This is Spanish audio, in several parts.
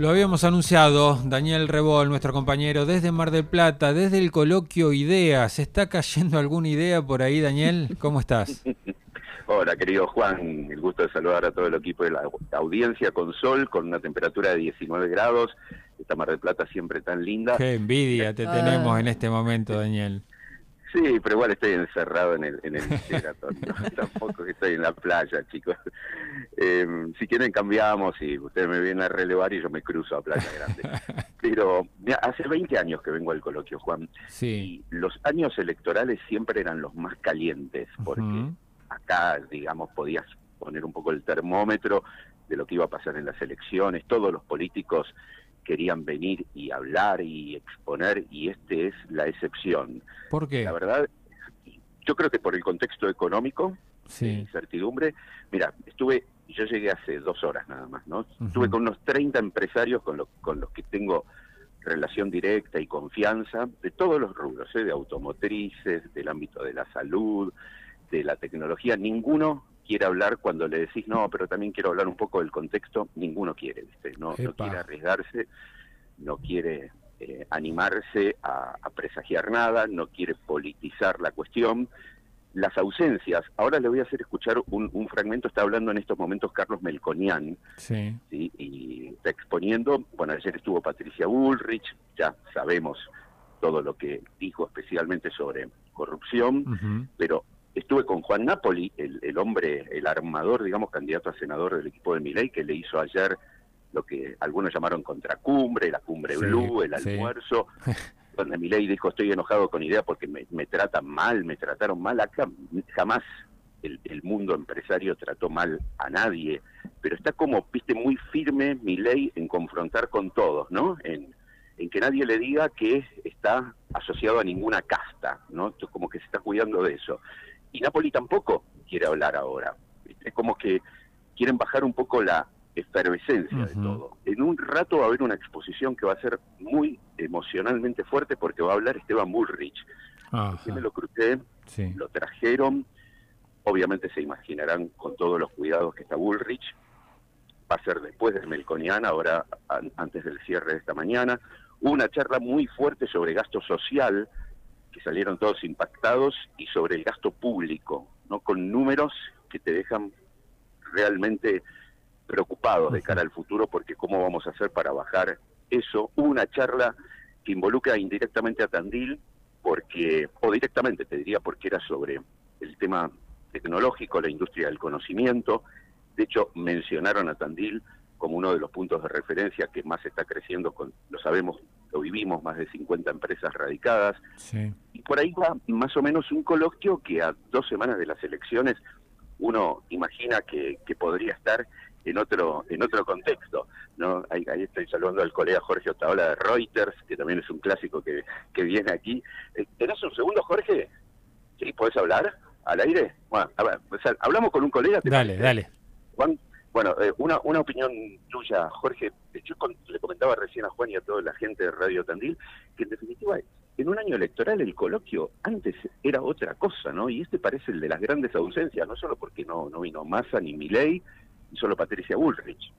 Lo habíamos anunciado, Daniel Rebol, nuestro compañero, desde Mar del Plata, desde el coloquio Ideas. ¿Está cayendo alguna idea por ahí, Daniel? ¿Cómo estás? Hola, querido Juan, el gusto de saludar a todo el equipo de la audiencia con sol, con una temperatura de 19 grados. Esta Mar del Plata siempre tan linda. Qué envidia te tenemos en este momento, Daniel. Sí, pero igual estoy encerrado en el, en el Tampoco que estoy en la playa, chicos. Eh, si quieren cambiamos y ustedes me vienen a relevar y yo me cruzo a Playa Grande. Pero hace 20 años que vengo al coloquio, Juan. Sí. Y los años electorales siempre eran los más calientes, porque acá, digamos, podías poner un poco el termómetro de lo que iba a pasar en las elecciones. Todos los políticos querían venir y hablar y exponer y este es la excepción. ¿Por qué? La verdad, yo creo que por el contexto económico, sí. incertidumbre. Mira, estuve, yo llegué hace dos horas nada más, ¿no? Estuve con unos 30 empresarios con, con los que tengo relación directa y confianza de todos los rubros, ¿eh? de automotrices, del ámbito de la salud, de la tecnología. Ninguno quiere hablar cuando le decís, no, pero también quiero hablar un poco del contexto, ninguno quiere, ¿viste? No, no quiere arriesgarse, no quiere eh, animarse a, presagiar nada, no quiere politizar la cuestión. Las ausencias, ahora le voy a hacer escuchar un, fragmento, está hablando en estos momentos Carlos Melconian, sí. y está exponiendo, bueno, ayer estuvo Patricia Bullrich, ya sabemos todo lo que dijo especialmente sobre corrupción, pero Estuve con Juan Napoli, el, hombre, el armador, digamos, candidato a senador del equipo de Miley, que le hizo ayer lo que algunos llamaron contracumbre, la cumbre blue, el almuerzo, donde Milei dijo estoy enojado con idea porque me, tratan mal, me trataron mal. Acá jamás el, mundo empresario trató mal a nadie, pero está como, viste, muy firme Milei en confrontar con todos, ¿no? En, en que nadie le diga que está asociado a ninguna casta, ¿no? Como que se está cuidando de eso y Napoli tampoco quiere hablar ahora. Es como que quieren bajar un poco la efervescencia de todo. En un rato va a haber una exposición que va a ser muy emocionalmente fuerte porque va a hablar Esteban Bullrich. Yo me lo crucé, lo trajeron, obviamente se imaginarán con todos los cuidados que está Bullrich. Va a ser después del Melconian, ahora antes del cierre de esta mañana. una charla muy fuerte sobre gasto social, que salieron todos impactados y sobre el gasto público, no con números que te dejan realmente preocupados de cara al futuro porque cómo vamos a hacer para bajar eso. Hubo una charla que involucra indirectamente a Tandil porque o directamente te diría porque era sobre el tema tecnológico, la industria del conocimiento. De hecho, mencionaron a Tandil como uno de los puntos de referencia que más está creciendo, con, lo sabemos, lo vivimos, más de 50 empresas radicadas. Y por ahí va más o menos un coloquio que a dos semanas de las elecciones uno imagina que, podría estar en otro en otro contexto. no ahí, estoy saludando al colega Jorge Otaola de Reuters, que también es un clásico que, que viene aquí. Eh, ¿Tenés un segundo, Jorge? ¿Sí? ¿Podés hablar al aire? Bueno, a ver, hablamos con un colega. Dale, dale. Juan, bueno, eh, una, una opinión tuya, Jorge. Yo le comentaba recién a Juan y a toda la gente de Radio Tandil que en definitiva en un año electoral el coloquio antes era otra cosa, ¿no? Y este parece el de las grandes ausencias, no solo porque no, no vino Massa ni Milei, y solo Patricia Bullrich.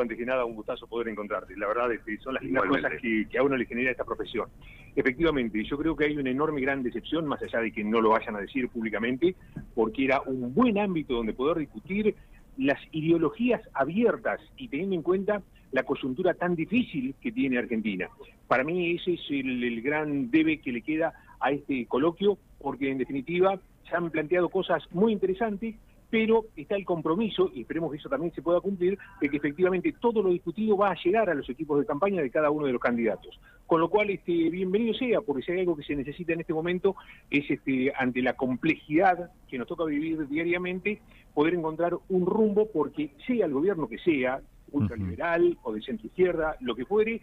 Antes que nada, un gustazo poder encontrarte. La verdad es que son las mismas cosas que, a uno le genera esta profesión. Efectivamente, yo creo que hay una enorme gran decepción, más allá de que no lo vayan a decir públicamente, porque era un buen ámbito donde poder discutir las ideologías abiertas y teniendo en cuenta la coyuntura tan difícil que tiene Argentina. Para mí ese es el, el gran debe que le queda a este coloquio, porque en definitiva se han planteado cosas muy interesantes pero está el compromiso, y esperemos que eso también se pueda cumplir, de que efectivamente todo lo discutido va a llegar a los equipos de campaña de cada uno de los candidatos. Con lo cual, este, bienvenido sea, porque si hay algo que se necesita en este momento es este, ante la complejidad que nos toca vivir diariamente, poder encontrar un rumbo, porque sea el gobierno que sea, ultraliberal o de centro izquierda, lo que fuere,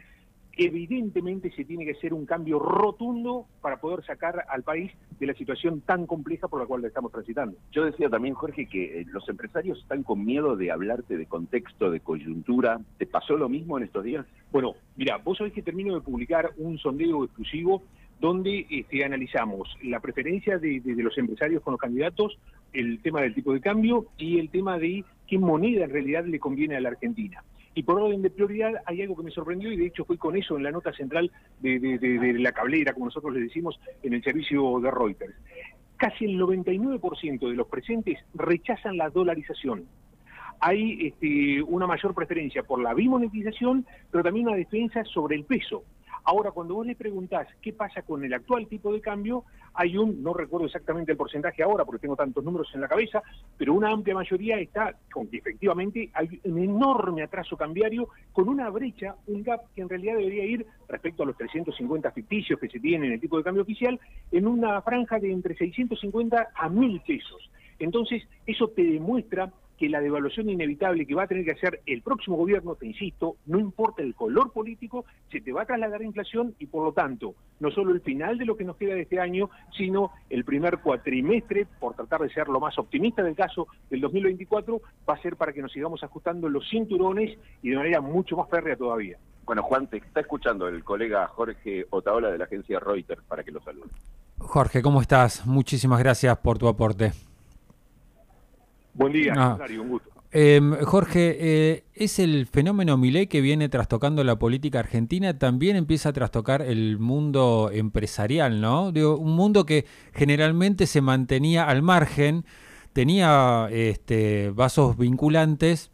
evidentemente se tiene que hacer un cambio rotundo para poder sacar al país de la situación tan compleja por la cual estamos transitando. Yo decía también, Jorge, que eh, los empresarios están con miedo de hablarte de contexto, de coyuntura. ¿Te pasó lo mismo en estos días? Bueno, mira, vos sabés que termino de publicar un sondeo exclusivo donde este, analizamos la preferencia de, los empresarios con los candidatos, el tema del tipo de cambio y el tema de qué moneda en realidad le conviene a la Argentina. Y por orden de prioridad hay algo que me sorprendió y de hecho fui con eso en la nota central de, la cablera, como nosotros le decimos, en el servicio de Reuters. Casi el 99% de los presentes rechazan la dolarización hay este, una mayor preferencia por la bimonetización, pero también una defensa sobre el peso. Ahora, cuando vos le preguntás qué pasa con el actual tipo de cambio, hay un, no recuerdo exactamente el porcentaje ahora porque tengo tantos números en la cabeza, pero una amplia mayoría está con que efectivamente hay un enorme atraso cambiario con una brecha, un gap que en realidad debería ir respecto a los 350 ficticios que se tienen en el tipo de cambio oficial, en una franja de entre 650 a 1000 pesos. Entonces, eso te demuestra que la devaluación inevitable que va a tener que hacer el próximo gobierno, te insisto, no importa el color político, se te va a trasladar la inflación y por lo tanto, no solo el final de lo que nos queda de este año, sino el primer cuatrimestre, por tratar de ser lo más optimista del caso del 2024, va a ser para que nos sigamos ajustando los cinturones y de manera mucho más férrea todavía. Bueno, Juan, te está escuchando el colega Jorge Otaola de la agencia Reuters para que lo salude. Jorge, ¿cómo estás? Muchísimas gracias por tu aporte. Buen día, ah. un gusto. Em, Jorge, eh, ¿es el fenómeno Milei que viene trastocando la política argentina? También empieza a trastocar el mundo empresarial, ¿no? un mundo que generalmente se mantenía al margen, tenía este, vasos vinculantes,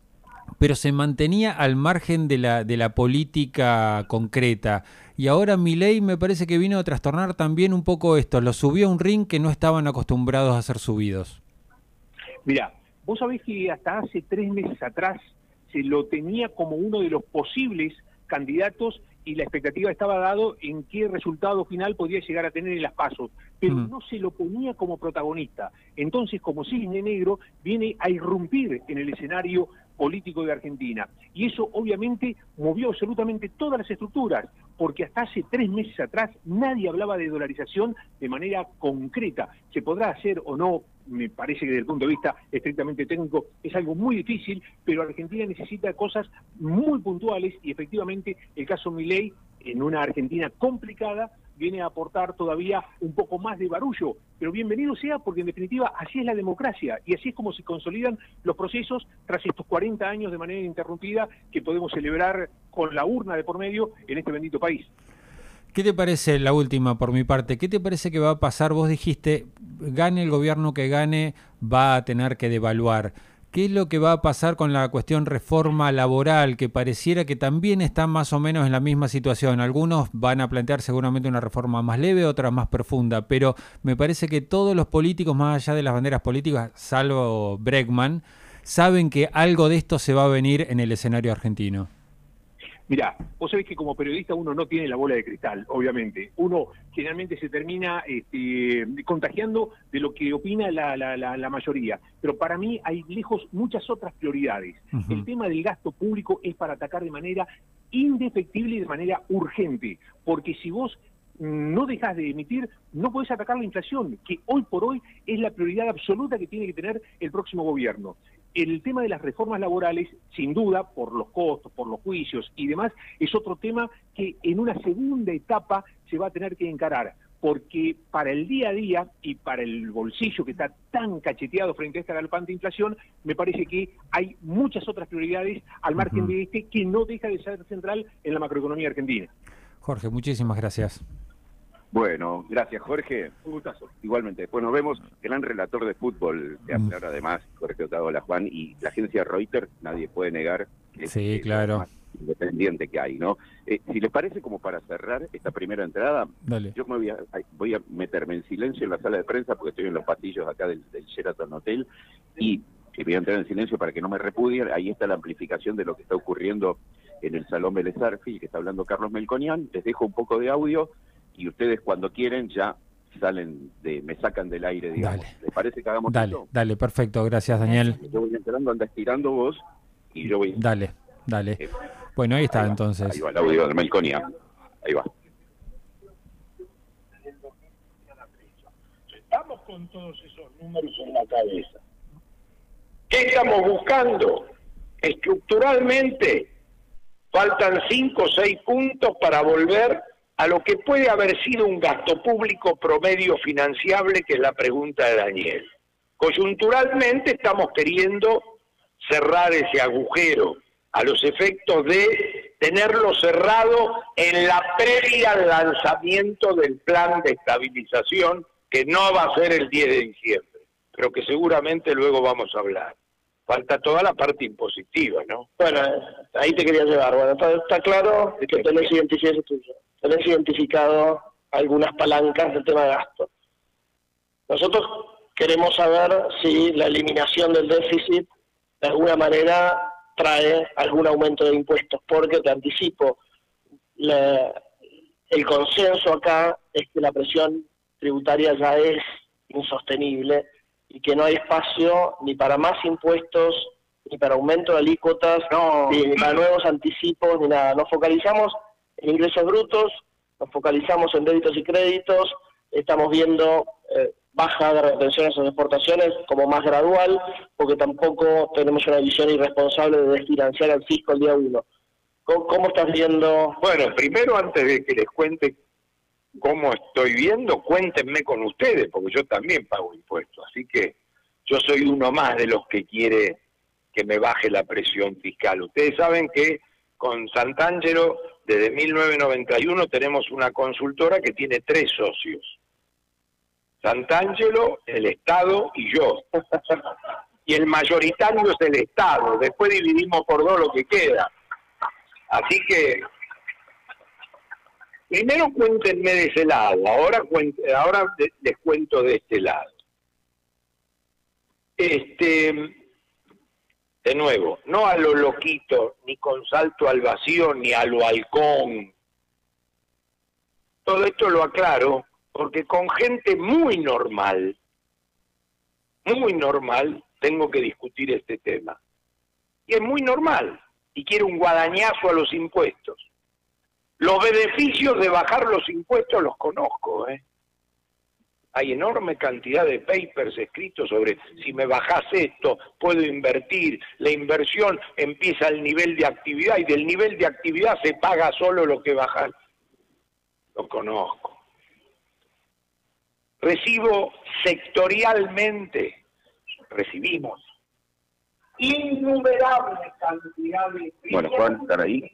pero se mantenía al margen de la, de la política concreta. Y ahora Milei me parece que vino a trastornar también un poco esto, lo subió a un ring que no estaban acostumbrados a ser subidos. Mira, Vos sabés que hasta hace tres meses atrás se lo tenía como uno de los posibles candidatos y la expectativa estaba dado en qué resultado final podía llegar a tener en las pasos, pero no se lo ponía como protagonista. Entonces, como Cisne Negro, viene a irrumpir en el escenario político de Argentina. Y eso obviamente movió absolutamente todas las estructuras, porque hasta hace tres meses atrás nadie hablaba de dolarización de manera concreta. Se podrá hacer o no me parece que desde el punto de vista estrictamente técnico es algo muy difícil, pero Argentina necesita cosas muy puntuales y efectivamente el caso Milei en una Argentina complicada viene a aportar todavía un poco más de barullo, pero bienvenido sea porque en definitiva así es la democracia y así es como se consolidan los procesos tras estos 40 años de manera interrumpida que podemos celebrar con la urna de por medio en este bendito país. ¿Qué te parece la última por mi parte? ¿Qué te parece que va a pasar? Vos dijiste, gane el gobierno que gane, va a tener que devaluar. ¿Qué es lo que va a pasar con la cuestión reforma laboral, que pareciera que también está más o menos en la misma situación? Algunos van a plantear seguramente una reforma más leve, otra más profunda, pero me parece que todos los políticos, más allá de las banderas políticas, salvo Bregman, saben que algo de esto se va a venir en el escenario argentino. Mira, vos sabés que como periodista uno no tiene la bola de cristal, obviamente. Uno generalmente se termina este, contagiando de lo que opina la, mayoría. Pero para mí hay lejos muchas otras prioridades. El tema del gasto público es para atacar de manera indefectible y de manera urgente. Porque si vos no dejas de emitir, no podés atacar la inflación, que hoy por hoy es la prioridad absoluta que tiene que tener el próximo gobierno el tema de las reformas laborales, sin duda, por los costos, por los juicios y demás, es otro tema que en una segunda etapa se va a tener que encarar, porque para el día a día y para el bolsillo que está tan cacheteado frente a esta galopante inflación, me parece que hay muchas otras prioridades al margen de este que no deja de ser central en la macroeconomía argentina. Jorge, muchísimas gracias. Bueno, gracias Jorge. Un gustazo. Igualmente. Después nos vemos. Gran relator de fútbol de hablar además, Jorge Otaola Juan, y la agencia Reuters, nadie puede negar que sí, claro. más independiente que hay, ¿no? Eh, si les parece, como para cerrar esta primera entrada, yo me voy a, voy a meterme en silencio en la sala de prensa porque estoy en los pasillos acá del, Sheraton Hotel y voy a entrar en silencio para que no me repudien. Ahí está la amplificación de lo que está ocurriendo en el Salón Vélez que está hablando Carlos Melconian. Les dejo un poco de audio y ustedes cuando quieren ya salen de, me sacan del aire, digamos. Dale. ¿Les parece que hagamos Dale, dale, perfecto, gracias Daniel. Yo voy entrando, anda estirando vos y yo voy... Dale, dale. Eh, bueno, ahí está entonces. Ahí va el audio de Melconia, ahí va. Estamos con todos esos números en la cabeza. ¿Qué estamos buscando? Estructuralmente faltan cinco o seis puntos para volver a lo que puede haber sido un gasto público promedio financiable, que es la pregunta de Daniel. Coyunturalmente estamos queriendo cerrar ese agujero a los efectos de tenerlo cerrado en la previa al lanzamiento del plan de estabilización, que no va a ser el 10 de diciembre, pero que seguramente luego vamos a hablar. Falta toda la parte impositiva, ¿no? Bueno, ahí te quería llevar. Bueno, está, claro que tenés tenés identificado algunas palancas del tema de gasto. Nosotros queremos saber si la eliminación del déficit de alguna manera trae algún aumento de impuestos, porque te anticipo, el consenso acá es que la presión tributaria ya es insostenible y que no hay espacio ni para más impuestos, ni para aumento de alícuotas, ni para nuevos anticipos, ni nada. Nos focalizamos en ingresos brutos, nos focalizamos en débitos y créditos, estamos viendo eh, baja de retenciones o exportaciones como más gradual, porque tampoco tenemos una visión irresponsable de desfinanciar al fisco el día uno. ¿Cómo, estás viendo? Bueno, primero antes de que les cuente cómo estoy viendo, cuéntenme con ustedes, porque yo también pago impuestos, así que yo soy uno más de los que quiere que me baje la presión fiscal. Ustedes saben que con Santangelo, desde 1991, tenemos una consultora que tiene tres socios. Santangelo, el Estado y yo. y el mayoritario es el Estado. Después dividimos por dos lo que queda. Así que, primero cuéntenme de ese lado, ahora, ahora les cuento de este lado. Este, de nuevo, no a lo loquito, ni con salto al vacío, ni a lo halcón. Todo esto lo aclaro porque con gente muy normal, muy normal, tengo que discutir este tema. Y es muy normal, y quiero un guadañazo a los impuestos. Los beneficios de bajar los impuestos los conozco, ¿eh? Hay enorme cantidad de papers escritos sobre si me bajas esto, puedo invertir. La inversión empieza al nivel de actividad y del nivel de actividad se paga solo lo que bajas. Lo conozco recibo sectorialmente, recibimos innumerables cantidades. Bueno, Juan, ¿están ahí?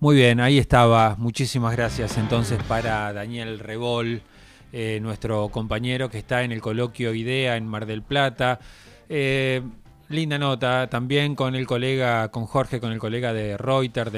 Muy bien, ahí estaba. Muchísimas gracias entonces para Daniel Rebol, eh, nuestro compañero que está en el coloquio IDEA en Mar del Plata. Eh, linda nota también con el colega, con Jorge, con el colega de Reuters.